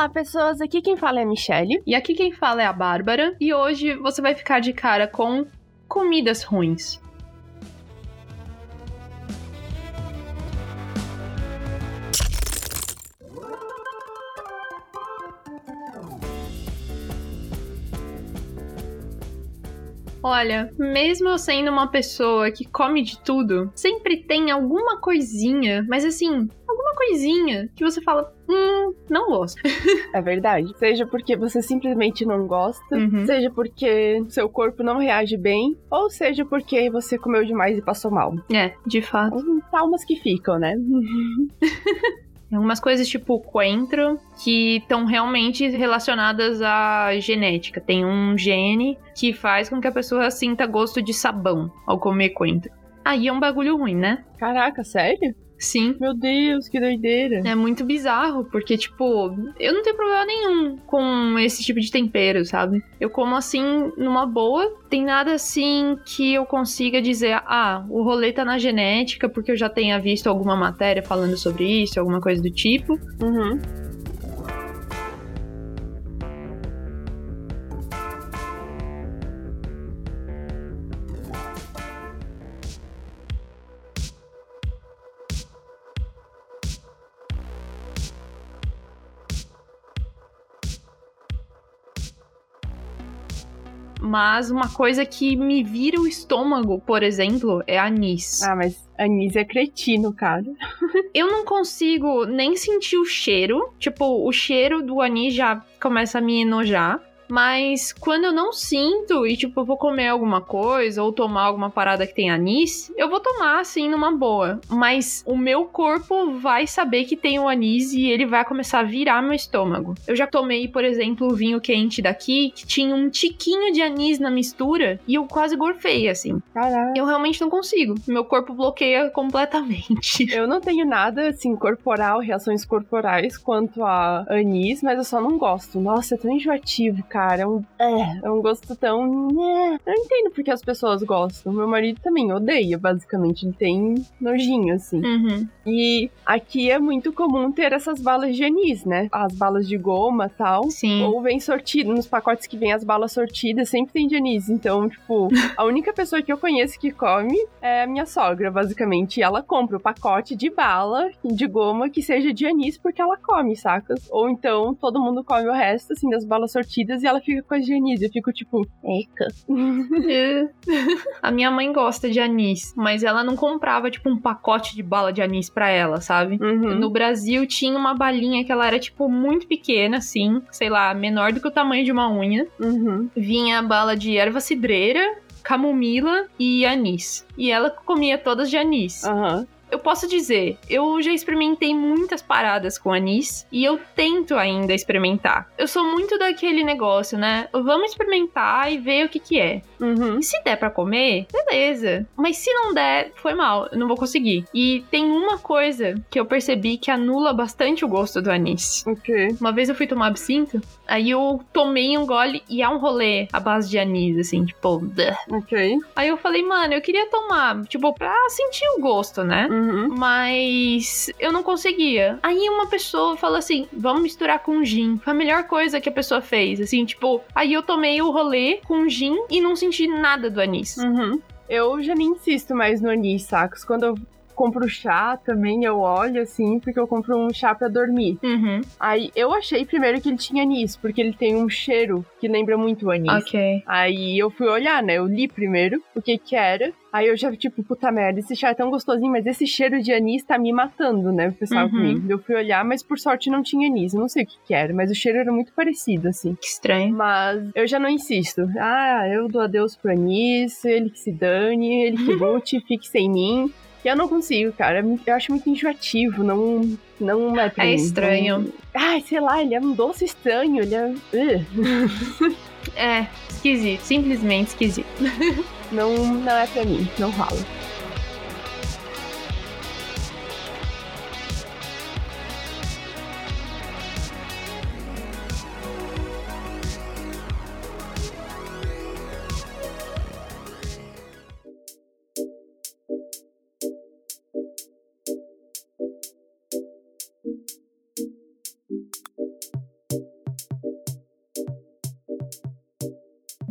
Olá, pessoas. Aqui quem fala é a Michelle. E aqui quem fala é a Bárbara. E hoje você vai ficar de cara com comidas ruins. Olha, mesmo eu sendo uma pessoa que come de tudo, sempre tem alguma coisinha, mas assim, alguma coisinha que você fala, hum, não gosto. É verdade. Seja porque você simplesmente não gosta, Uhum. seja porque seu corpo não reage bem, ou seja porque você comeu demais e passou mal. É, de fato. Traumas que ficam, né? Tem algumas coisas tipo coentro que estão realmente relacionadas à genética. Tem um gene que faz com que a pessoa sinta gosto de sabão ao comer coentro. Aí é um bagulho ruim, né? Caraca, sério? Sim. Meu Deus, que doideira. É muito bizarro, porque, tipo, eu não tenho problema nenhum com esse tipo de tempero, sabe? Eu como assim, numa boa. Tem nada assim que eu consiga dizer, ah, o rolê tá na genética, porque eu já tenha visto alguma matéria falando sobre isso, alguma coisa do tipo. Uhum. Mas uma coisa que me vira o estômago, por exemplo, é anis. Ah, mas anis é cretino, cara. Eu não consigo nem sentir o cheiro. Tipo, o cheiro do anis já começa a me enojar. Mas quando eu não sinto e, tipo, eu vou comer alguma coisa ou tomar alguma parada que tem anis, eu vou tomar, assim, numa boa. Mas o meu corpo vai saber que tem o anis e ele vai começar a virar meu estômago. Eu já tomei, por exemplo, o vinho quente daqui, que tinha um tiquinho de anis na mistura e eu quase gorfei, assim. Caraca. Eu realmente não consigo. Meu corpo bloqueia completamente. Eu não tenho nada, assim, corporal, reações corporais quanto a anis, mas eu só não gosto. Nossa, é tão enjoativo, cara. É um, é, é um gosto tão. É. Eu não entendo porque as pessoas gostam. Meu marido também odeia, basicamente. Ele tem nojinho, assim. Uhum. E aqui é muito comum ter essas balas de anis, né? As balas de goma e tal. Sim. Ou vem sortido, nos pacotes que vem as balas sortidas, sempre tem de anis. Então, tipo, a única pessoa que eu conheço que come é a minha sogra, basicamente. E ela compra o pacote de bala de goma que seja de anis porque ela come, sacas? Ou então todo mundo come o resto, assim, das balas sortidas e ela fica com as de anis. Eu fico tipo, eca. a minha mãe gosta de anis, mas ela não comprava, tipo, um pacote de bala de anis pra ela, sabe? Uhum. No Brasil tinha uma balinha que ela era, tipo, muito pequena, assim, sei lá, menor do que o tamanho de uma unha. Uhum. Vinha a bala de erva cidreira, camomila e anis. E ela comia todas de anis. Aham. Eu posso dizer, eu já experimentei muitas paradas com anis e eu tento ainda experimentar. Eu sou muito daquele negócio, né? Vamos experimentar e ver o que que é. Uhum. E se der pra comer, beleza. Mas se não der, foi mal, eu não vou conseguir. E tem uma coisa que eu percebi que anula bastante o gosto do anis. Ok. Uma vez eu fui tomar absinto, aí eu tomei um gole e é um rolê à base de anis, assim, tipo. bleh. Ok. Aí eu falei, mano, eu queria tomar, tipo, pra sentir o gosto, né? Uhum. Mas eu não conseguia. Aí uma pessoa falou assim: vamos misturar com gin. Foi a melhor coisa que a pessoa fez. Assim, tipo, aí eu tomei o rolê com gin e não senti nada do anis. Uhum. Eu já nem insisto mais no anis, sacos. Quando eu compro chá também, eu olho assim, porque eu compro um chá pra dormir. Uhum. Aí eu achei primeiro que ele tinha anis, porque ele tem um cheiro que lembra muito o anis. Ok. Aí eu fui olhar, né? Eu li primeiro o que que era. Aí eu já, tipo, puta merda, esse chá é tão gostosinho, mas esse cheiro de anis tá me matando, né? O pessoal Uhum. comigo. Eu fui olhar, mas por sorte não tinha anis. Eu não sei o que que era, mas o cheiro era muito parecido, assim. Que estranho. Mas eu já não insisto. Ah, eu dou adeus pro anis, ele que se dane, ele que lute, fique sem mim. Eu não consigo, cara. Eu acho muito enjoativo, não, não é pra É estranho. Não- Ai, sei lá, ele é um doce estranho, ele é... É, esquisito. Simplesmente esquisito. Não, não é pra mim, não rola.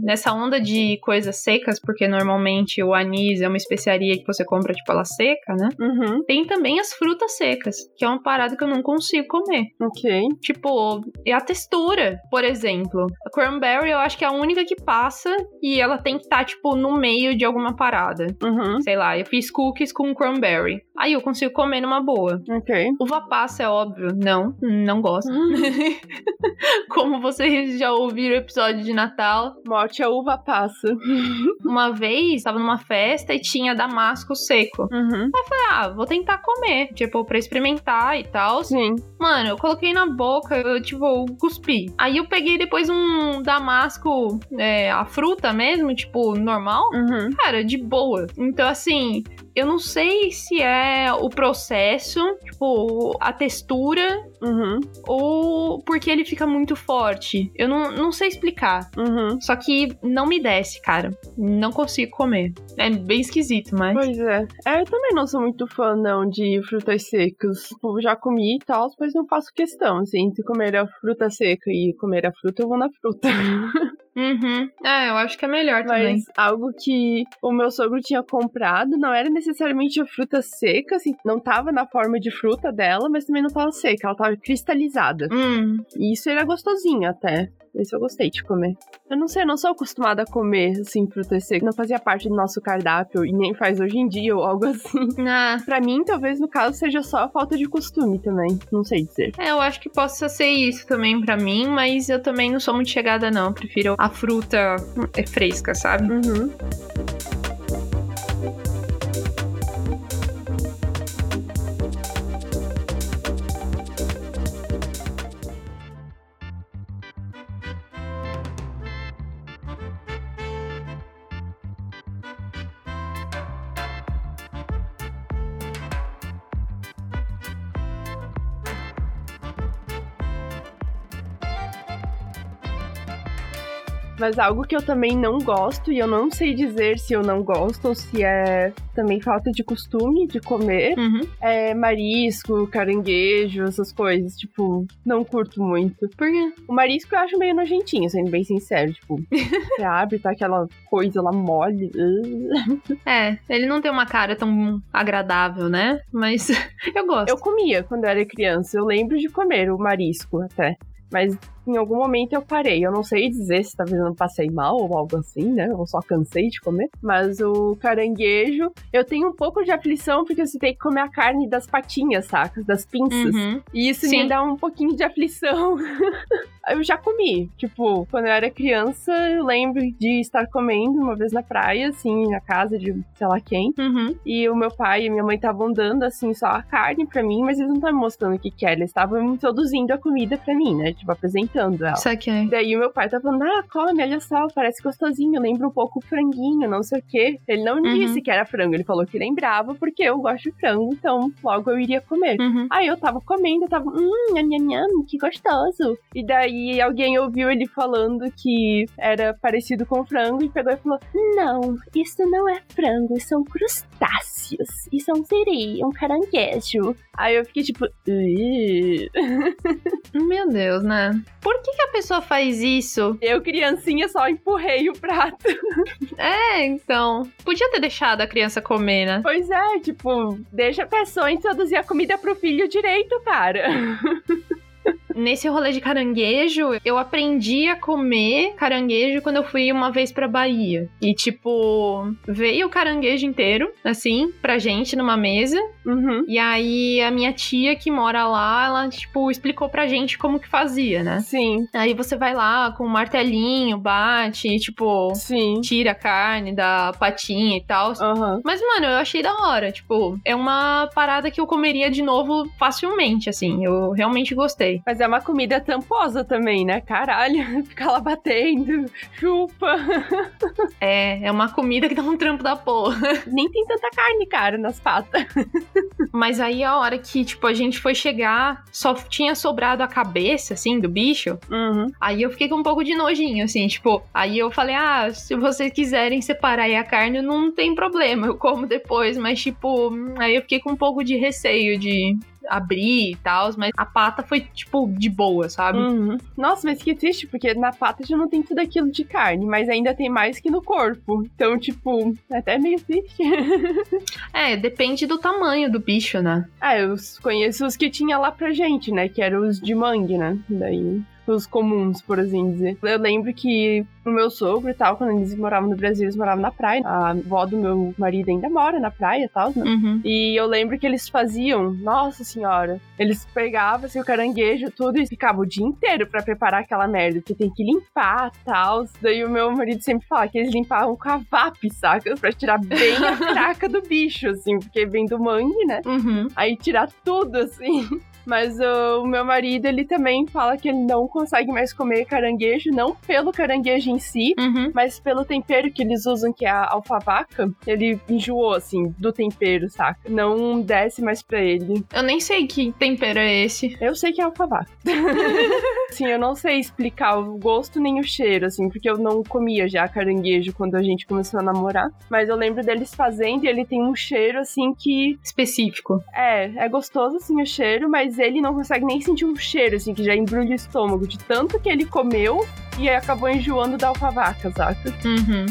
Nessa onda de coisas secas, porque normalmente o anis é uma especiaria que você compra, tipo, ela seca, né? Uhum. Tem também as frutas secas, que é uma parada que eu não consigo comer. Ok. Tipo, e a textura, por exemplo. A cranberry eu acho que é a única que passa e ela tem que estar, tá, tipo, no meio de alguma parada. Uhum. Sei lá, eu fiz cookies com cranberry. Aí eu consigo comer numa boa. Ok. Uva passa é óbvio. Não, não gosto. Como vocês já ouviram o episódio de Natal. Morte a uva passa. uma vez, tava numa festa e tinha damasco seco. Uhum. Aí eu falei, ah, vou tentar comer. Tipo, pra experimentar e tal. Sim. Mano, eu coloquei na boca, eu, tipo, cuspi. Aí eu peguei depois um damasco, é, a fruta mesmo, tipo, normal. Uhum. Cara, de boa. Então, assim, eu não sei se é o processo, tipo, a textura, uhum. ou porque ele fica muito forte. Eu não, não sei explicar. Uhum. Só que não me desce, cara. Não consigo comer. É bem esquisito, mas. Pois é. é eu também não sou muito fã, não, de frutas secas. Tipo, já comi e tal, mas não faço questão. Assim, se comer a fruta seca e comer a fruta, eu vou na fruta. Uhum. É, eu acho que é melhor também. Mas algo que o meu sogro tinha comprado não era necessariamente a fruta seca, assim, não tava na forma de fruta dela, mas também não tava seca, ela tava cristalizada. Hum. E isso era gostosinho até. Esse eu gostei de comer. Eu não sei, eu não sou acostumada a comer, assim, fruta seca. Não fazia parte do nosso cardápio e nem faz hoje em dia ou algo assim. Ah. Pra mim, talvez no caso seja só a falta de costume também. Não sei dizer. É, eu acho que possa ser isso também pra mim, mas eu também não sou muito chegada, não. Prefiro a fruta é fresca, sabe? Uhum. Mas algo que eu também não gosto, e eu não sei dizer se eu não gosto ou se é também falta de costume de comer, uhum. é marisco, caranguejo, essas coisas. Tipo, não curto muito. Por quê? O marisco eu acho meio nojentinho, sendo bem sincero. Tipo, você abre, tá aquela coisa lá mole. é, ele não tem uma cara tão agradável, né? Mas eu gosto. Eu comia quando eu era criança. Eu lembro de comer o marisco até. Mas em algum momento eu parei. Eu não sei dizer se talvez eu não passei mal ou algo assim, né? Eu só cansei de comer. Mas o caranguejo, eu tenho um pouco de aflição porque você tem que comer a carne das patinhas, saca? Das pinças. Uhum. E isso Sim. me dá um pouquinho de aflição. eu já comi. Tipo, quando eu era criança, eu lembro de estar comendo uma vez na praia, assim, na casa de sei lá quem. Uhum. E o meu pai e minha mãe estavam dando, assim, só a carne pra mim, mas eles não estavam mostrando o que que era. Eles estavam introduzindo a comida pra mim, né? Tipo, apresentando ela. Isso aqui é. Daí o meu pai tá falando, ah, come, olha só, parece gostosinho, lembra um pouco o franguinho, não sei o quê. Ele não Uhum. disse que era frango, ele falou que lembrava, porque eu gosto de frango, então logo eu iria comer. Uhum. Aí eu tava comendo, eu tava, hum, nham, nham, nham, que gostoso. E daí alguém ouviu ele falando que era parecido com frango e pegou e falou: Não, isso não é frango, são crustáceos. Isso é um siri, um caranguejo. Aí eu fiquei tipo. Meu Deus, né? Por que, que a pessoa faz isso? eu, criancinha, só empurrei o prato. É, então. Podia ter deixado a criança comer, né? Pois é, tipo, deixa a pessoa introduzir a comida pro filho direito, cara. Nesse rolê de caranguejo, eu aprendi a comer caranguejo quando eu fui uma vez pra Bahia. E, tipo, veio o caranguejo inteiro, assim, pra gente numa mesa. Uhum. E aí a minha tia que mora lá, ela, tipo, explicou pra gente como que fazia, né? Sim, Aí você vai lá com um martelinho, bate, e, tipo, sim. tira a carne da patinha e tal. Aham. Mas, mano, eu achei da hora. Tipo, é uma parada que eu comeria de novo facilmente, assim. Eu realmente gostei. Mas é uma comida tamposa também, né? Caralho, ficar lá batendo, chupa. É, é uma comida que dá um trampo da porra. Nem tem tanta carne, cara, nas patas. Mas aí a hora que, tipo, a gente foi chegar, só tinha sobrado a cabeça, assim, do bicho. Uhum. Aí eu fiquei com um pouco de nojinho, assim, tipo, aí eu falei, ah, se vocês quiserem separar aí a carne, não tem problema, eu como depois, mas, tipo, aí eu fiquei com um pouco de receio de. Abrir e tal, mas a pata foi, tipo, de boa, sabe? Uhum. Nossa, mas que triste, porque na pata já não tem tudo aquilo de carne, mas ainda tem mais que no corpo. Então, tipo, é até meio triste. é, depende do tamanho do bicho, né? Ah, eu conheço os que tinha lá pra gente, né? Que eram os de mangue, né? Daí os comuns, por assim dizer. Eu lembro que o meu sogro e tal, quando eles moravam no Brasil, eles moravam na praia. A avó do meu marido ainda mora na praia e tal, né? Uhum. E eu lembro que eles faziam, nossa senhora, eles pegavam assim, o caranguejo, tudo e ficavam o dia inteiro para preparar aquela merda, que tem que limpar e tal. Daí o meu marido sempre fala que eles limpavam com a VAP, saca? Pra tirar bem a craca do bicho, assim, porque vem do mangue, né? Uhum. Aí tirar tudo, assim. Mas uh, o meu marido, ele também fala que ele não consegue mais comer caranguejo, não pelo caranguejo em si, uhum. mas pelo tempero que eles usam, que é a alfavaca. Ele enjoou, assim, do tempero, saca? Não desce mais pra ele. Eu nem sei que tempero é esse. Eu sei que é alfavaca. Sim, eu não sei explicar o gosto nem o cheiro, assim, porque eu não comia já caranguejo quando a gente começou a namorar. Mas eu lembro deles fazendo e ele tem um cheiro, assim, que. Específico. É, é gostoso, assim, o cheiro, mas ele não consegue nem sentir um cheiro, assim, que já embrulha o estômago, de tanto que ele comeu e acabou enjoando da alfavaca, saca? Uhum.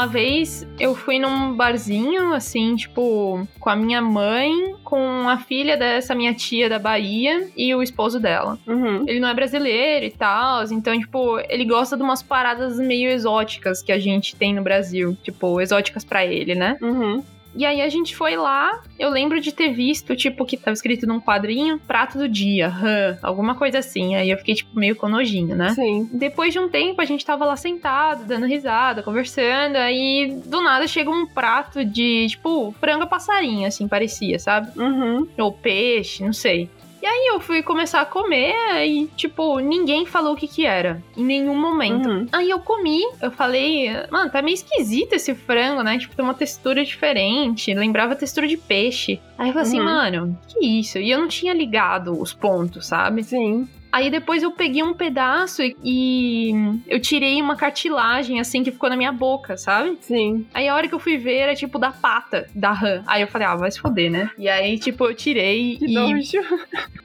Uma vez eu fui num barzinho, assim, tipo, com a minha mãe, com a filha dessa minha tia da Bahia e o esposo dela. Uhum. Ele não é brasileiro e tal, então, tipo, ele gosta de umas paradas meio exóticas que a gente tem no Brasil. Tipo, exóticas para ele, né? Uhum. E aí a gente foi lá, eu lembro de ter visto, tipo, que tava escrito num quadrinho, prato do dia, hã, alguma coisa assim. Aí eu fiquei, tipo, meio com nojinho, né? Sim. Depois de um tempo, a gente tava lá sentado, dando risada, conversando, aí do nada chega um prato de, tipo, frango passarinho, assim, parecia, sabe? Uhum. Ou peixe, não sei. E aí eu fui começar a comer e, tipo, ninguém falou o que que era. Em nenhum momento. Uhum. Aí eu comi, eu falei, mano, tá meio esquisito esse frango, né? Tipo, tem uma textura diferente. Lembrava a textura de peixe. Aí eu falei assim, Uhum. mano, que isso? E eu não tinha ligado os pontos, sabe? Sim. Aí depois eu peguei um pedaço e- e eu tirei uma cartilagem, assim, que ficou na minha boca, sabe? Sim. Aí a hora que eu fui ver era tipo da pata da rã. Aí eu falei, ah, vai se foder, né? E aí, tipo, eu tirei Que e nojo.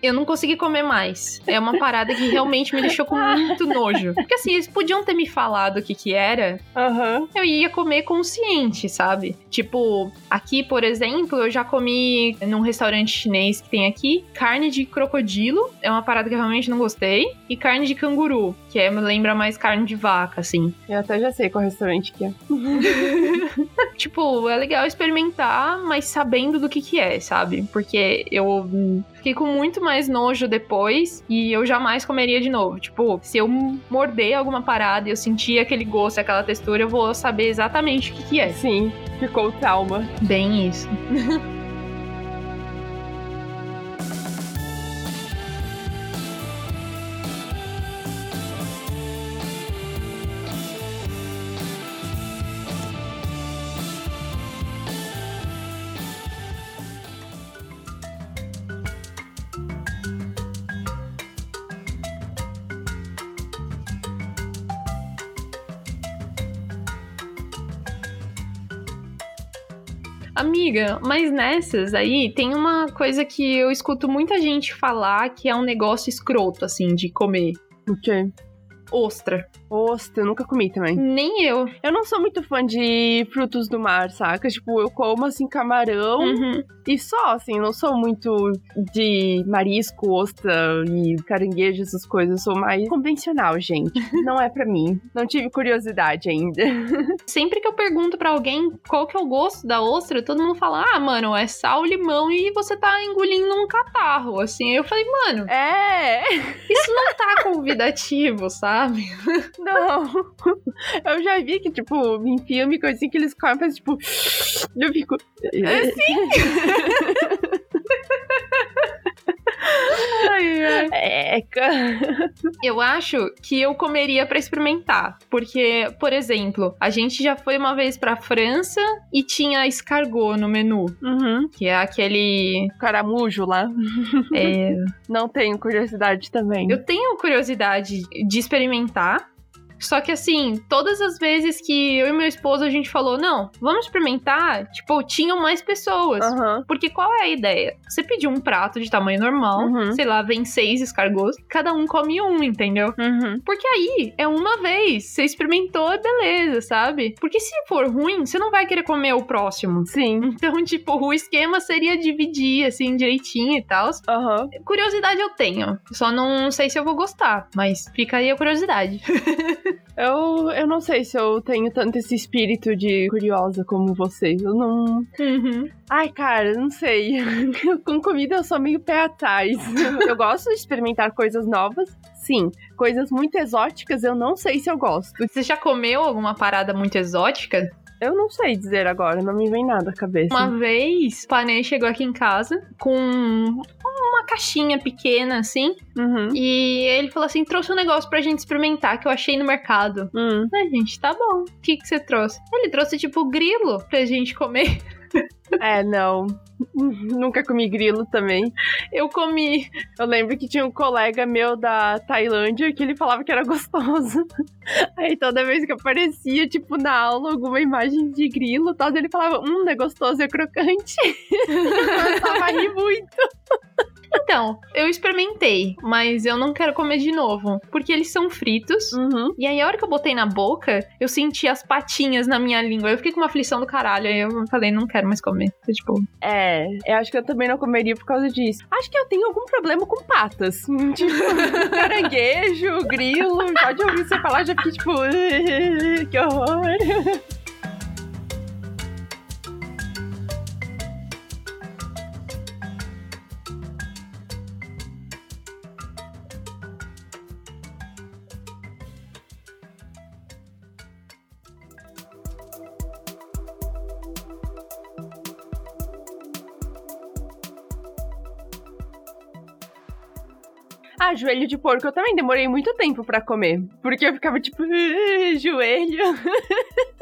eu não consegui comer mais. É uma parada que realmente me deixou com muito nojo. Porque assim, eles podiam ter me falado o que que era, Aham. eu ia comer consciente, sabe? Tipo, aqui, por exemplo, eu já comi num restaurante chinês que tem aqui carne de crocodilo, é uma parada que eu realmente não gostei, e carne de canguru, que é, lembra mais carne de vaca, assim. Eu até já sei qual restaurante que é. Tipo, é legal experimentar, mas sabendo do que que é, sabe? Porque eu fiquei com muito mais nojo depois e eu jamais comeria de novo. Tipo, se eu morder alguma parada e eu sentir aquele gosto, aquela textura, eu vou saber exatamente o que que é. Sim, ficou o trauma. Bem isso. Amiga, mas nessas aí tem uma coisa que eu escuto muita gente falar que é um negócio escroto, assim, de comer. O quê? Ostra. Ostra, eu nunca comi também. Nem eu. Eu não sou muito fã de frutos do mar, saca? Tipo, eu como assim camarão Uhum. e só, assim, eu não sou muito de marisco, ostra e caranguejo, essas coisas. Eu sou mais convencional, gente. Não é pra mim. Não tive curiosidade ainda. Sempre que eu pergunto pra alguém qual que é o gosto da ostra, todo mundo fala: ah, mano, é sal, limão e você tá engolindo um catarro. Assim, eu falei, mano, É! isso não tá convidativo, sabe? Não! Eu já vi que, tipo, em filme, coisa assim que eles comem, faz tipo. Eu fico. É, Ai, É, ca- Eu acho que eu comeria pra experimentar. Porque, por exemplo, a gente já foi uma vez pra França e tinha escargot no menu. Uhum. Que é aquele. Caramujo lá. é, Não tenho curiosidade também. Eu tenho curiosidade de experimentar. Só que assim, todas as vezes que eu e meu esposo a gente falou, não, vamos experimentar, tipo, tinham mais pessoas. Aham. Porque qual é a ideia? Você pediu um prato de tamanho normal, Uhum. sei lá, vem seis escargots, cada um come um, entendeu? Uhum. Porque aí é uma vez, você experimentou, é beleza, sabe? Porque se for ruim, você não vai querer comer o próximo. Sim. Então, tipo, o esquema seria dividir, assim, direitinho e tal. Curiosidade eu tenho. Só não sei se eu vou gostar, mas fica aí a curiosidade. Eu, eu não sei se eu tenho tanto esse espírito de curiosa como vocês. Eu não. Uhum. Ai, cara, não sei. Com comida eu sou meio pé atrás. Eu gosto de experimentar coisas novas, sim. Coisas muito exóticas eu não sei se eu gosto. Você já comeu alguma parada muito exótica? Eu não sei dizer agora, não me vem nada à cabeça. Uma vez, o Panê chegou aqui em casa com uma caixinha pequena, assim, Uhum. e ele falou assim: trouxe um negócio pra gente experimentar que eu achei no mercado. Hum. Ai, gente, tá bom. O que, que você trouxe? Ele trouxe, tipo, grilo pra gente comer. É, não. Nunca comi grilo também. Eu comi. Eu lembro que tinha um colega meu da Tailândia que ele falava que era gostoso. Aí toda vez que aparecia, tipo, na aula, alguma imagem de grilo tal, ele falava, hum, é gostoso, é crocante. Eu tava rir muito. Então, eu experimentei, mas eu não quero comer de novo. Porque eles são fritos. Uhum. E aí, a hora que eu botei na boca, eu senti as patinhas na minha língua. Eu fiquei com uma aflição do caralho. Aí eu falei, não quero mais comer. Tipo, É, eu acho que eu também não comeria por causa disso. Acho que eu tenho algum problema com patas. Tipo, caranguejo, grilo. Pode ouvir você falar, já fiquei tipo, que horror. Joelho de porco eu também demorei muito tempo pra comer. Porque eu ficava tipo, joelho.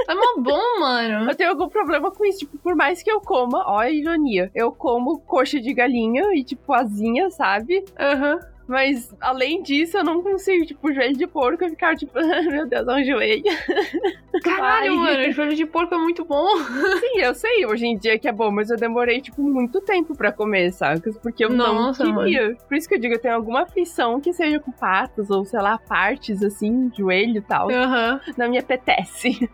é mó bom, mano. Eu tenho algum problema com isso. Tipo, por mais que eu coma, ó a ironia. Eu como coxa de galinha e, tipo, asinha, sabe? Aham. Mas, além disso, eu não consigo, tipo, joelho de porco e ficar, tipo, meu Deus, é um joelho. Caralho, Ai. mano. Joelho de porco é muito bom. Sim, eu sei hoje em dia que é bom, mas eu demorei, tipo, muito tempo pra comer, sacas? Porque eu Nossa, não queria. Por isso que eu digo, eu tenho alguma aflição que seja com patas ou, sei lá, partes, assim, joelho e tal. Aham. Não me apetece.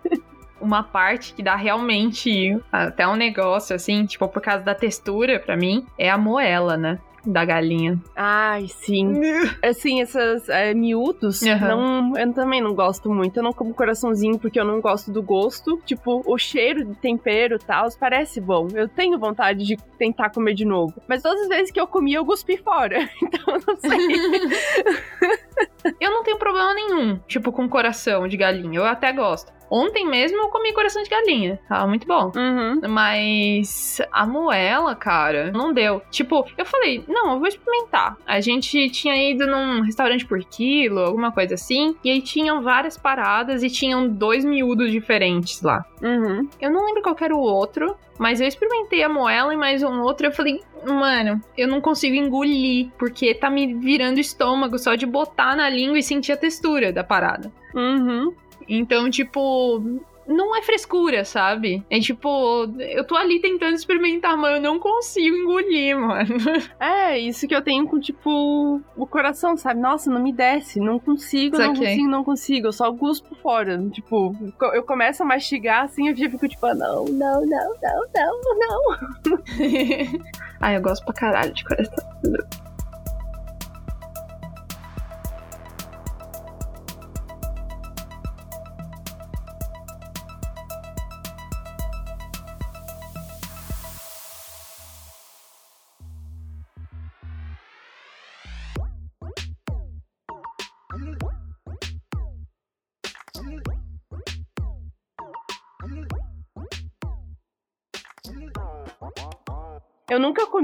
Uma parte que dá realmente até um negócio, assim, tipo, por causa da textura, pra mim, é a moela, né? Da galinha. Ai, sim. Assim, essas é, miúdos, Aham. não, eu também não gosto muito. Eu não como coraçãozinho porque eu não gosto do gosto. Tipo, o cheiro de tempero e tal, parece bom. Eu tenho vontade de tentar comer de novo. Mas todas as vezes que eu comi, eu cuspi fora. Então, eu não sei. Eu não tenho problema nenhum, tipo, com coração de galinha. Eu até gosto. Ontem mesmo eu comi coração de galinha. Tava muito bom. Uhum. Mas a moela, cara, não deu. Tipo, eu falei, não, eu vou experimentar. A gente tinha ido num restaurante por quilo, alguma coisa assim. E aí tinham várias paradas e tinham dois miúdos diferentes lá. Uhum. Eu não lembro qual era o outro, mas eu experimentei a moela e mais um outro. Eu falei, mano, eu não consigo engolir, porque tá me virando estômago só de botar na língua e sentir a textura da parada. Uhum. Então, tipo, não é frescura, sabe? É tipo, eu tô ali tentando experimentar, mas eu não consigo engolir, mano. É, isso que eu tenho com, tipo, o coração, sabe? Nossa, não me desce. Não consigo, não consigo, não consigo. Eu só guspo fora. Tipo, eu começo a mastigar assim, eu já fico tipo, ah, não, não, não, não, não, não. Ai, eu gosto pra caralho de coração.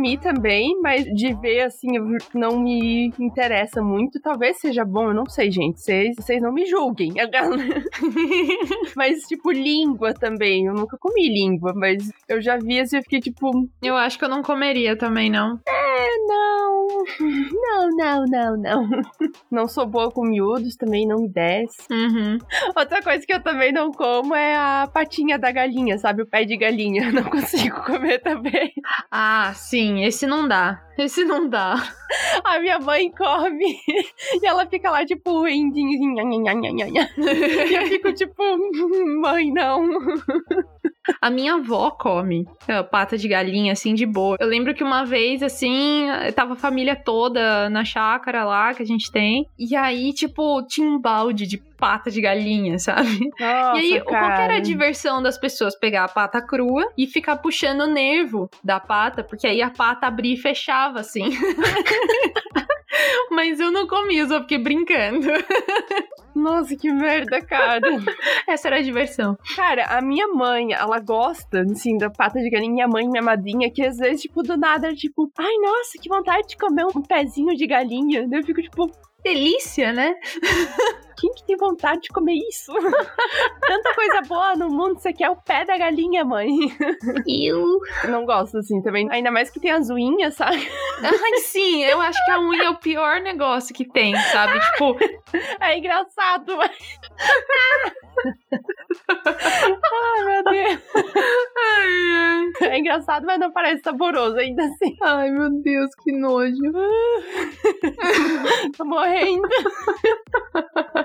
Comi também, mas de ver assim, não me interessa muito. Talvez seja bom, eu não sei, gente. Vocês, vocês não me julguem. mas, tipo, língua também. Eu nunca comi língua, mas eu já vi assim, eu fiquei tipo. Eu acho que eu não comeria também, não. É, não. Não, não, não, não. Não sou boa com miúdos, também não me desce. Uhum. Outra coisa que eu também não como é a patinha da galinha, sabe? O pé de galinha. Não consigo comer também. Ah, sim, esse não dá. Esse não dá. A minha mãe come e ela fica lá, tipo, rindo. E eu fico, tipo, mãe, não. A minha avó come pata de galinha, assim, de boa. Eu lembro que uma vez, assim, tava a família toda na chácara lá que a gente tem. E aí, tipo, tinha um balde de pata de galinha, sabe? Nossa, e aí, cara. qual que era a diversão das pessoas? Pegar a pata crua e ficar puxando o nervo da pata, porque aí a pata abria e fechava, assim. Mas eu não comi, eu só fiquei brincando. Nossa, que merda, cara. Essa era a diversão. Cara, a minha mãe, ela gosta, assim, da pata de galinha. Minha mãe, minha madrinha, que às vezes, tipo, do nada, tipo, ai, nossa, que vontade de comer um pezinho de galinha. Daí eu fico, tipo, delícia, né? Quem que tem vontade de comer isso? Tanta coisa boa no mundo, você quer o pé da galinha, mãe. Eu não gosto assim também. Ainda mais que tem as unhas, sabe? Ai, sim, eu acho que a unha é o pior negócio que tem, sabe? Tipo, é engraçado, mas. ai, meu Deus. Ai, ai. É engraçado, mas não parece saboroso ainda assim. Ai, meu Deus, que nojo. Tô morrendo.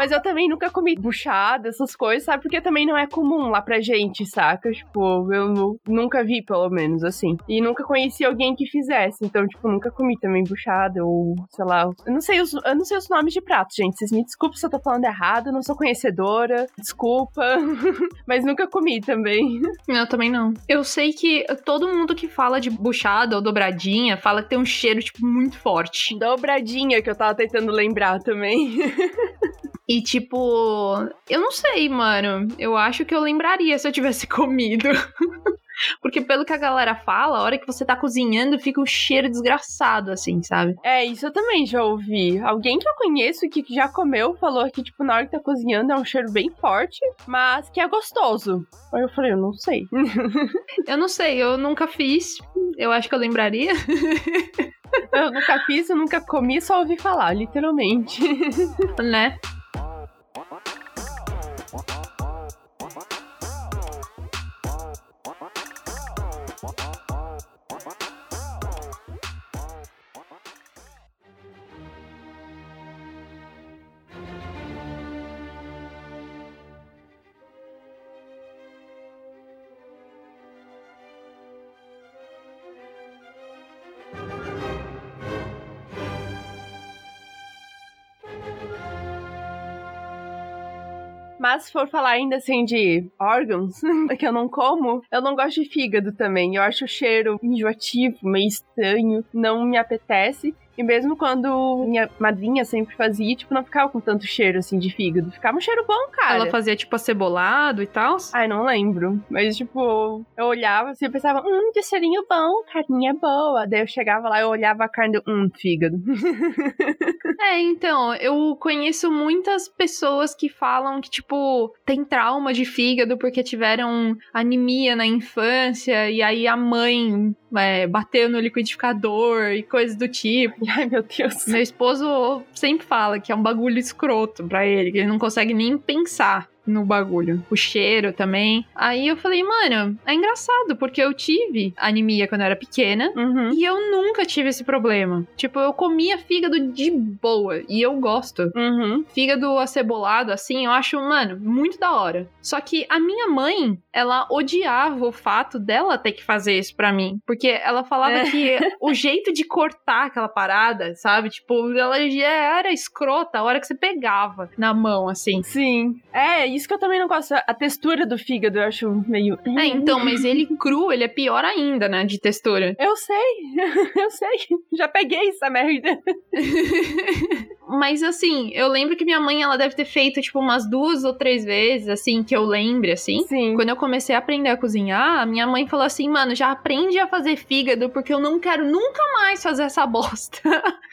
Mas eu também nunca comi buchada, essas coisas, sabe? Porque também não é comum lá pra gente, saca? Tipo, eu nunca vi, pelo menos, assim. E nunca conheci alguém que fizesse. Então, tipo, nunca comi também buchada ou, sei lá. Eu não sei os, eu não sei os nomes de pratos, gente. Vocês me desculpem se eu tô falando errado, eu não sou conhecedora. Desculpa. Mas nunca comi também. Eu também não. Eu sei que todo mundo que fala de buchada ou dobradinha fala que tem um cheiro, tipo, muito forte. Dobradinha, que eu tava tentando lembrar também. E tipo, eu não sei, mano. Eu acho que eu lembraria se eu tivesse comido. Porque pelo que a galera fala, a hora que você tá cozinhando, fica um cheiro desgraçado, assim, sabe? É, isso eu também já ouvi. Alguém que eu conheço que já comeu falou que, tipo, na hora que tá cozinhando é um cheiro bem forte, mas que é gostoso. Aí eu falei, eu não sei. eu não sei, eu nunca fiz. Eu acho que eu lembraria. eu nunca fiz, eu nunca comi, só ouvi falar, literalmente. né? What? Mas se for falar ainda assim de órgãos que eu não como, eu não gosto de fígado também. Eu acho o cheiro enjoativo, meio estranho, não me apetece. E mesmo quando minha madrinha sempre fazia, tipo, não ficava com tanto cheiro, assim, de fígado. Ficava um cheiro bom, cara. Ela fazia, tipo, acebolado e tal? Ai, não lembro. Mas, tipo, eu olhava assim, eu pensava, hum, que cheirinho bom, carninha boa. Daí eu chegava lá e olhava a carne, hum, fígado. é, então, eu conheço muitas pessoas que falam que, tipo, tem trauma de fígado porque tiveram anemia na infância e aí a mãe é, bateu no liquidificador e coisas do tipo. Ai, meu Deus. Meu esposo sempre fala que é um bagulho escroto pra ele, que ele não consegue nem pensar no bagulho. O cheiro também. Aí eu falei, mano, é engraçado, porque eu tive anemia quando eu era pequena uhum. e eu nunca tive esse problema. Tipo, eu comia fígado de boa e eu gosto. Uhum. Fígado acebolado, assim, eu acho, mano, muito da hora. Só que a minha mãe, ela odiava o fato dela ter que fazer isso para mim. Porque ela falava é. que o jeito de cortar aquela parada, sabe? Tipo, ela já era escrota a hora que você pegava na mão, assim. Sim. É, isso que eu também não gosto. A textura do fígado eu acho meio. É, então, mas ele cru, ele é pior ainda, né? De textura. Eu sei, eu sei. Já peguei essa merda. Mas assim, eu lembro que minha mãe, ela deve ter feito, tipo, umas duas ou três vezes, assim, que eu lembre, assim. Sim. Quando eu comecei a aprender a cozinhar, minha mãe falou assim, mano, já aprende a fazer fígado, porque eu não quero nunca mais fazer essa bosta.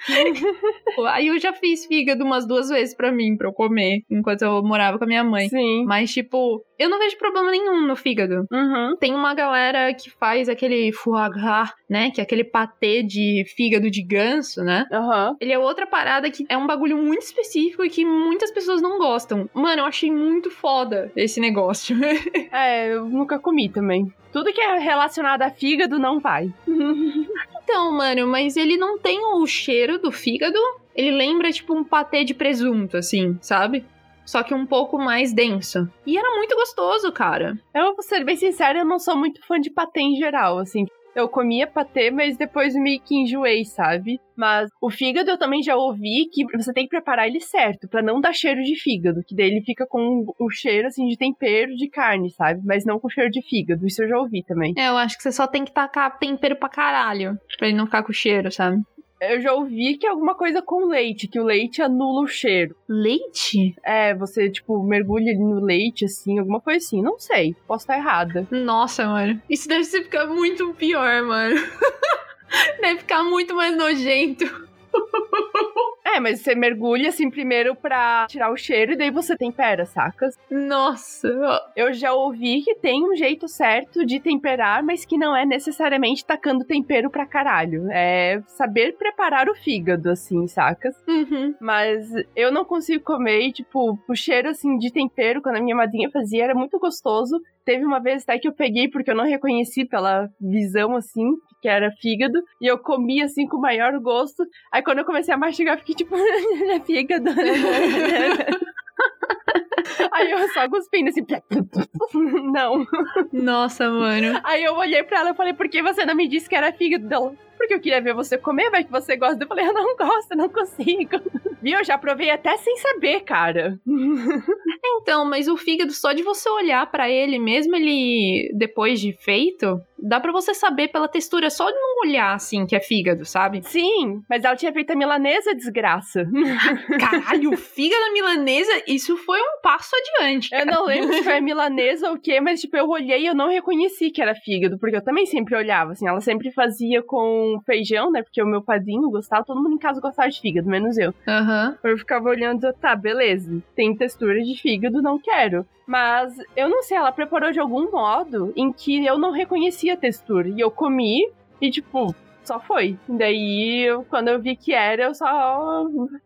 Aí eu já fiz fígado umas duas vezes pra mim, pra eu comer, enquanto eu morava com a minha mãe. Sim. Mas, tipo, eu não vejo problema nenhum no fígado. Uhum. Tem uma galera que faz aquele foie gras, né? Que é aquele patê de fígado de ganso, né? Aham. Ele é outra parada que é um bagulho muito específico e que muitas pessoas não gostam. Mano, eu achei muito foda esse negócio. É, eu nunca comi também. Tudo que é relacionado a fígado não vai. então, mano, mas ele não tem o cheiro do fígado. Ele lembra, tipo, um patê de presunto, assim, sabe? Só que um pouco mais denso. E era muito gostoso, cara. Eu vou ser bem sincera, eu não sou muito fã de patê em geral, assim. Eu comia patê, mas depois meio que enjoei, sabe? Mas o fígado eu também já ouvi que você tem que preparar ele certo, pra não dar cheiro de fígado, que daí ele fica com o cheiro assim de tempero de carne, sabe? Mas não com cheiro de fígado. Isso eu já ouvi também. É, eu acho que você só tem que tacar tempero pra caralho, pra ele não ficar com cheiro, sabe? Eu já ouvi que é alguma coisa com leite, que o leite anula o cheiro. Leite? É, você, tipo, mergulha no leite, assim, alguma coisa assim. Não sei, posso estar errada. Nossa, mano. Isso deve ficar muito pior, mano. deve ficar muito mais nojento. É, mas você mergulha assim primeiro pra tirar o cheiro e daí você tempera, sacas? Nossa. Eu já ouvi que tem um jeito certo de temperar, mas que não é necessariamente tacando tempero pra caralho. É saber preparar o fígado, assim, sacas? Uhum. Mas eu não consigo comer e, tipo, o cheiro, assim, de tempero, quando a minha madrinha fazia, era muito gostoso. Teve uma vez até que eu peguei, porque eu não reconheci pela visão, assim, que era fígado, e eu comi, assim, com o maior gosto. Aí quando eu comecei a mastigar, eu fiquei tipo, é fígado. Aí eu só cuspindo assim. Não. Nossa, mano. Aí eu olhei pra ela e falei, por que você não me disse que era fígado dela? Porque eu queria ver você comer, vai que você gosta. Eu falei, eu não gosto, não consigo. Viu? Eu já provei até sem saber, cara. Então, mas o fígado, só de você olhar para ele, mesmo ele depois de feito, dá para você saber pela textura, só de não olhar assim que é fígado, sabe? Sim, mas ela tinha feito a milanesa, desgraça. Caralho, fígado milanesa, isso foi um passo adiante. Eu cara. não lembro se foi milanesa ou o quê, mas tipo, eu olhei e eu não reconheci que era fígado, porque eu também sempre olhava, assim, ela sempre fazia com feijão, né? Porque o meu padrinho gostava, todo mundo em casa gostava de fígado, menos eu. Aham. Eu ficava olhando, tá, beleza, tem textura de fígado, não quero. Mas eu não sei, ela preparou de algum modo em que eu não reconhecia a textura. E eu comi e, tipo, só foi. Daí, eu- quando eu vi que era, eu só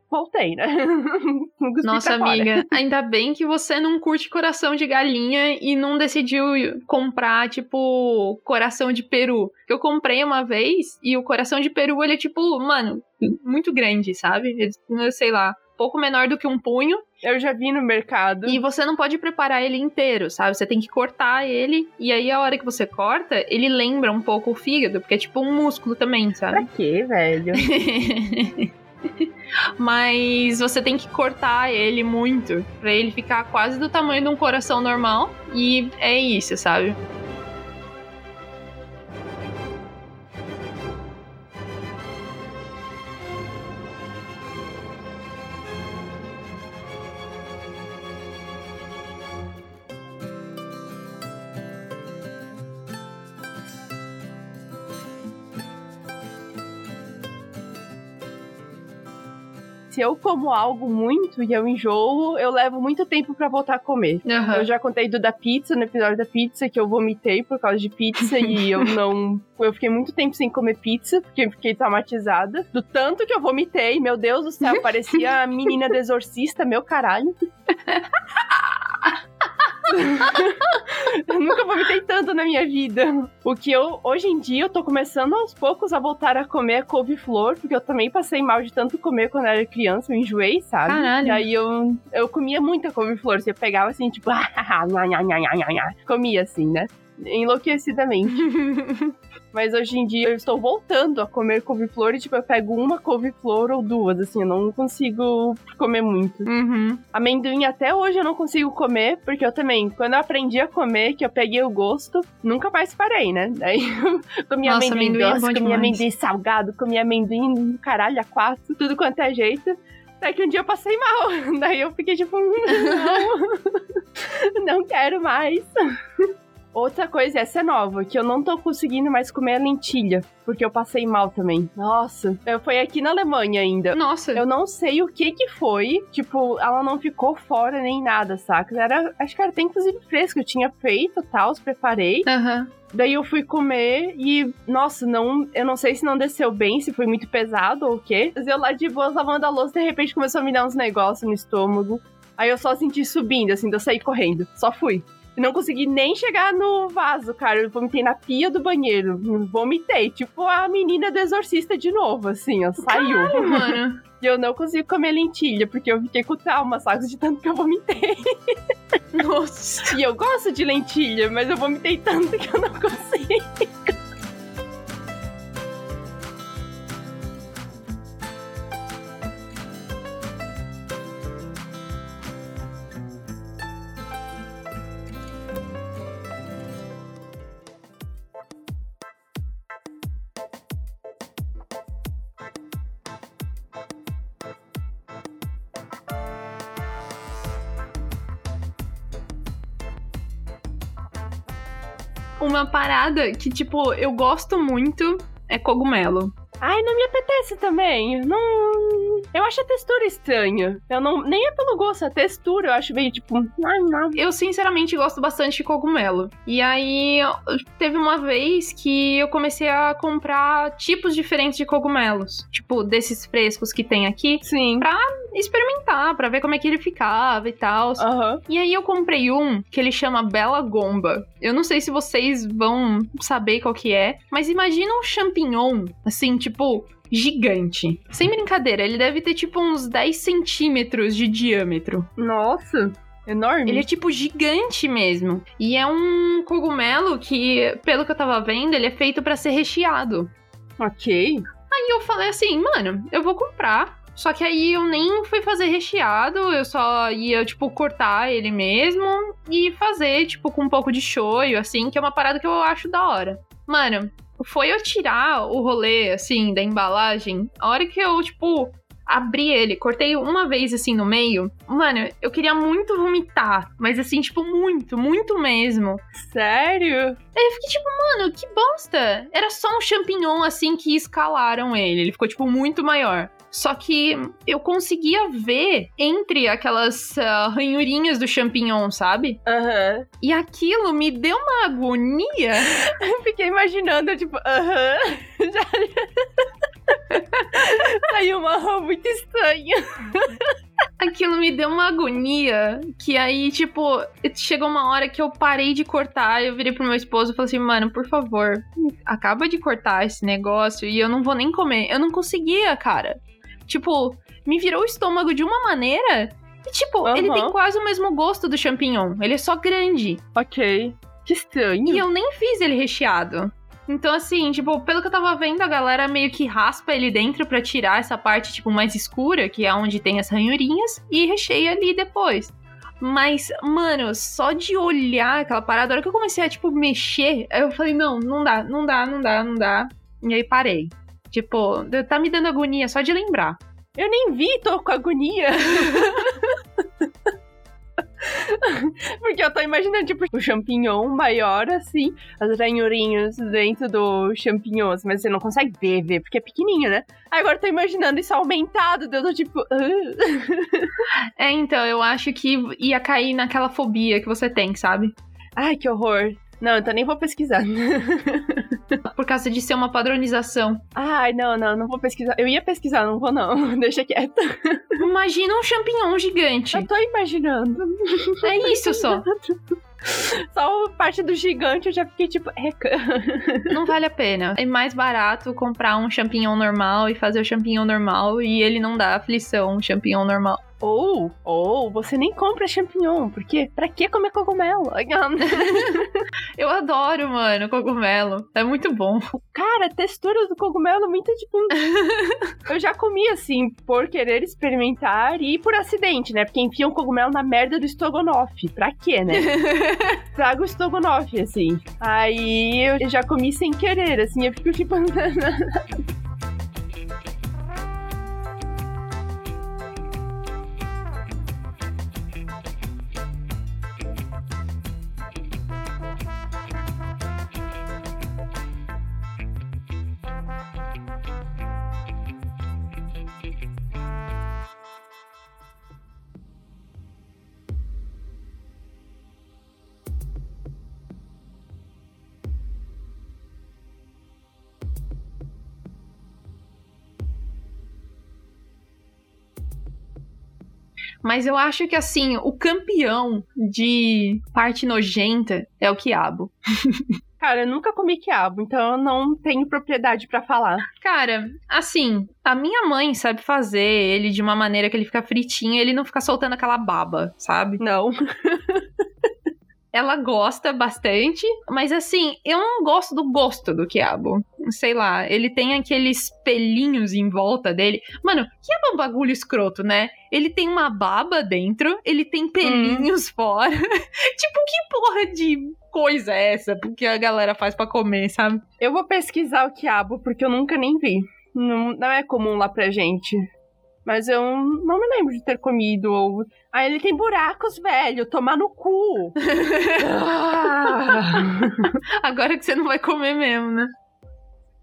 voltei, né? Nossa, amiga, ainda bem que você não curte coração de galinha e não decidiu comprar, tipo, coração de peru. Que eu comprei uma vez e o coração de peru, ele é, tipo, mano, muito grande, sabe? Ele, sei lá, pouco menor do que um punho. Eu já vi no mercado. E você não pode preparar ele inteiro, sabe? Você tem que cortar ele. E aí, a hora que você corta, ele lembra um pouco o fígado, porque é tipo um músculo também, sabe? Pra quê, velho? Mas você tem que cortar ele muito pra ele ficar quase do tamanho de um coração normal. E é isso, sabe? Se eu como algo muito e eu enjoo, eu levo muito tempo pra voltar a comer. Eu já contei do da pizza, no episódio da pizza, que eu vomitei por causa de pizza e eu não. Eu fiquei muito tempo sem comer pizza, porque eu fiquei traumatizada. Do tanto que eu vomitei, meu Deus do céu, parecia a menina do exorcista, meu caralho. eu nunca vomitei tanto na minha vida. O que eu, hoje em dia, eu tô começando aos poucos a voltar a comer couve-flor, porque eu também passei mal de tanto comer quando era criança, eu enjoei, sabe? Caralho. E aí eu, eu comia muita couve-flor, você pegava assim, tipo, comia assim, né? Enlouquecidamente. Mas hoje em dia eu estou voltando a comer couve-flor e, tipo, eu pego uma couve-flor ou duas, assim, eu não consigo comer muito. Uhum. Amendoim até hoje eu não consigo comer, porque eu também, quando eu aprendi a comer, que eu peguei o gosto, nunca mais parei, né? Daí eu comia Nossa, amendoim amendoim é doce, comia demais. amendoim salgado, comia amendoim caralho a quatro, tudo quanto é jeito. Até que um dia eu passei mal. Daí eu fiquei tipo, não, não quero mais. Outra coisa, essa é nova, que eu não tô conseguindo mais comer a lentilha, porque eu passei mal também. Nossa, eu foi aqui na Alemanha ainda. Nossa. Eu não sei o que que foi, tipo, ela não ficou fora nem nada, saca? Era, acho que era até inclusive fresco, eu tinha feito, tal, preparei. Aham. Daí eu fui comer e, nossa, não, eu não sei se não desceu bem, se foi muito pesado ou o quê. Mas eu lá de boas lavando a louça, de repente começou a me dar uns negócios no estômago. Aí eu só senti subindo, assim, eu saí correndo. Só fui. Não consegui nem chegar no vaso, cara. Eu vomitei na pia do banheiro. Vomitei. Tipo a menina do exorcista de novo, assim, ó. Saiu. Caralho, mano. E eu não consigo comer lentilha, porque eu fiquei com trauma, sabe? De tanto que eu vomitei. Nossa. E eu gosto de lentilha, mas eu vomitei tanto que eu não consigo. Uma parada que, tipo, eu gosto muito é cogumelo. Ai, não me apetece também. Não. Eu acho a textura estranha. Eu não. Nem é pelo gosto, a textura eu acho meio tipo. Eu, sinceramente, gosto bastante de cogumelo. E aí, teve uma vez que eu comecei a comprar tipos diferentes de cogumelos. Tipo, desses frescos que tem aqui. Sim. Pra experimentar, pra ver como é que ele ficava e tal. Aham. E aí eu comprei um que ele chama Bela Gomba. Eu não sei se vocês vão saber qual que é, mas imagina um champignon, assim, tipo, gigante. Sem brincadeira, ele deve ter tipo uns 10 centímetros de diâmetro. Nossa. Enorme. Ele é tipo gigante mesmo. E é um cogumelo que, pelo que eu tava vendo, ele é feito pra ser recheado. Ok. Aí eu falei assim, mano, eu vou comprar. Só que aí eu nem fui fazer recheado, eu só ia, tipo, cortar ele mesmo e fazer, tipo, com um pouco de shoyu, assim, que é uma parada que eu acho da hora. Mano, foi eu tirar o rolê, assim, da embalagem, a hora que eu, tipo, abri ele, cortei uma vez, assim, no meio, mano, eu queria muito vomitar, mas assim, tipo, muito, muito mesmo. Sério? Aí eu fiquei tipo, mano, que bosta! Era só um champignon assim que escalaram ele. Ele ficou, tipo, muito maior. Só que eu conseguia ver entre aquelas ah, ranhurinhas do champignon, sabe? Aham. E aquilo me deu uma agonia. Eu Fiquei imaginando, tipo, aham. Já- Saiu uma rua muito estranha. Aquilo me deu uma agonia. Que aí, tipo, chegou uma hora que eu parei de cortar. Eu virei pro meu esposo e falei assim: mano, por favor, acaba de cortar esse negócio e eu não vou nem comer. Eu não conseguia, cara. Tipo, me virou o estômago de uma maneira. E, tipo, ele Aham. tem quase o mesmo gosto do champignon. Ele é só grande. Ok. Que estranho. E eu nem fiz ele recheado. Então, assim, tipo, pelo que eu tava vendo, a galera meio que raspa ele dentro pra tirar essa parte, tipo, mais escura, que é onde tem as ranhurinhas, e recheia ali depois. Mas, mano, só de olhar aquela parada, a hora que eu comecei a, tipo, mexer, aí eu falei, não, não dá, não dá, não dá, não dá. E aí parei. Tipo, tá me dando agonia só de lembrar. Eu nem vi, tô com agonia. Porque eu tô imaginando, tipo, o champignon maior, assim, as ranhurinhas dentro do champignon, mas você não consegue ver, ver, porque é pequenininho, né? Agora eu tô imaginando isso aumentado, eu tô tipo... É, então, eu acho que ia cair naquela fobia que você tem, sabe? Ai, que horror. Não, então nem vou pesquisar. Por causa de ser uma padronização. Ai, não, não, não vou pesquisar. Eu ia pesquisar, não vou não. Deixa quieto. Imagina um champignon gigante. Eu tô imaginando. É isso só. Só a parte do gigante eu já fiquei tipo, eca. Não vale a pena. É mais barato comprar um champignon normal e fazer o champignon normal e ele não dá aflição, um champignon normal. Ou, ou, você nem compra champignon, porque pra que comer cogumelo? Eu adoro, mano, cogumelo. É muito bom. Cara, a textura do cogumelo é muito tipo. eu já comi assim, por querer experimentar e por acidente, né? Porque enfia um cogumelo na merda do estrogonofe. Pra quê, né? Traga o estrogonofe, assim. Aí eu já comi sem querer, assim, eu fico tipo. Mas eu acho que, assim, o campeão de parte nojenta é o quiabo. Cara, eu nunca comi quiabo, então eu não tenho propriedade para falar. Cara, assim, a minha mãe sabe fazer ele de uma maneira que ele fica fritinho e ele não fica soltando aquela baba, sabe? Não. ela gosta bastante, mas assim, eu não gosto do gosto do quiabo. Sei lá, ele tem aqueles pelinhos em volta dele. Mano, quiabo é um bagulho escroto, né? Ele tem uma baba dentro, ele tem pelinhos hum. fora. tipo, que porra de coisa é essa que a galera faz para comer, sabe? Eu vou pesquisar o quiabo porque eu nunca nem vi. Não, não é comum lá pra gente. Mas eu não me lembro de ter comido ou. Ah, ele tem buracos, velho. Tomar no cu. Agora que você não vai comer mesmo, né?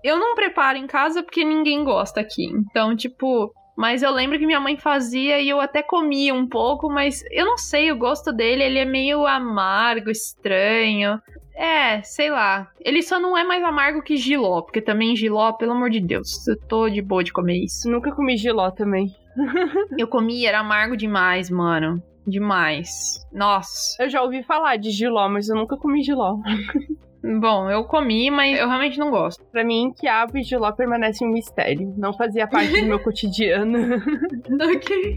Eu não preparo em casa porque ninguém gosta aqui. Então, tipo. Mas eu lembro que minha mãe fazia e eu até comia um pouco, mas eu não sei, o gosto dele, ele é meio amargo, estranho. É, sei lá. Ele só não é mais amargo que giló, porque também giló, pelo amor de Deus, eu tô de boa de comer isso. Nunca comi giló também. eu comi, era amargo demais, mano. Demais. Nossa. Eu já ouvi falar de giló, mas eu nunca comi giló. Bom, eu comi, mas eu realmente não gosto. Pra mim, quiabo e giló permanecem um mistério. Não fazia parte do meu cotidiano. ok.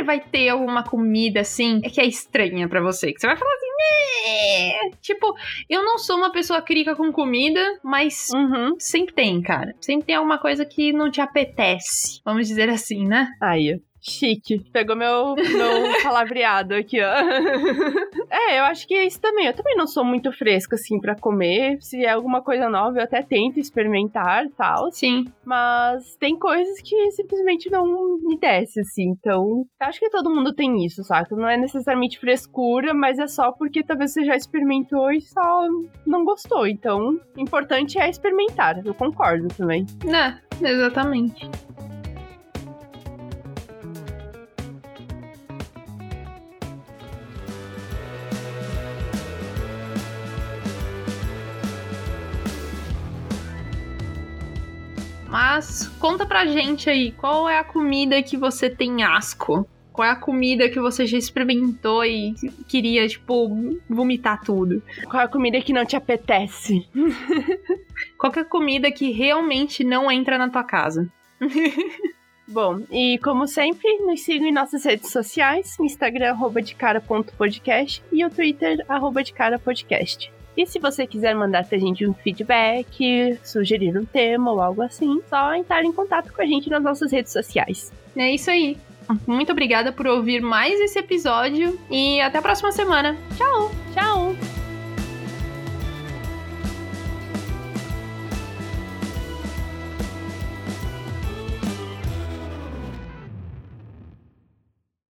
Sempre vai ter alguma comida assim que é estranha para você. Que você vai falar assim, é. Tipo, eu não sou uma pessoa crítica com comida, mas uhum. sempre tem, cara. Sempre tem alguma coisa que não te apetece. Vamos dizer assim, né? Aí. Chique. Pegou meu, meu palavreado aqui, ó. é, eu acho que é isso também. Eu também não sou muito fresca, assim, para comer. Se é alguma coisa nova, eu até tento experimentar tal. Sim. Mas tem coisas que simplesmente não me desce, assim. Então, acho que todo mundo tem isso, saca? Não é necessariamente frescura, mas é só porque talvez você já experimentou e só não gostou. Então, o importante é experimentar. Eu concordo também. É, exatamente. Mas conta pra gente aí, qual é a comida que você tem asco? Qual é a comida que você já experimentou e queria, tipo, vomitar tudo? Qual é a comida que não te apetece? qual é a comida que realmente não entra na tua casa? Bom, e como sempre, nos sigam em nossas redes sociais, Instagram, arroba de cara.podcast e o Twitter, arroba de cara podcast. E se você quiser mandar pra gente um feedback, sugerir um tema ou algo assim, só entrar em contato com a gente nas nossas redes sociais. É isso aí. Muito obrigada por ouvir mais esse episódio e até a próxima semana. Tchau! Tchau!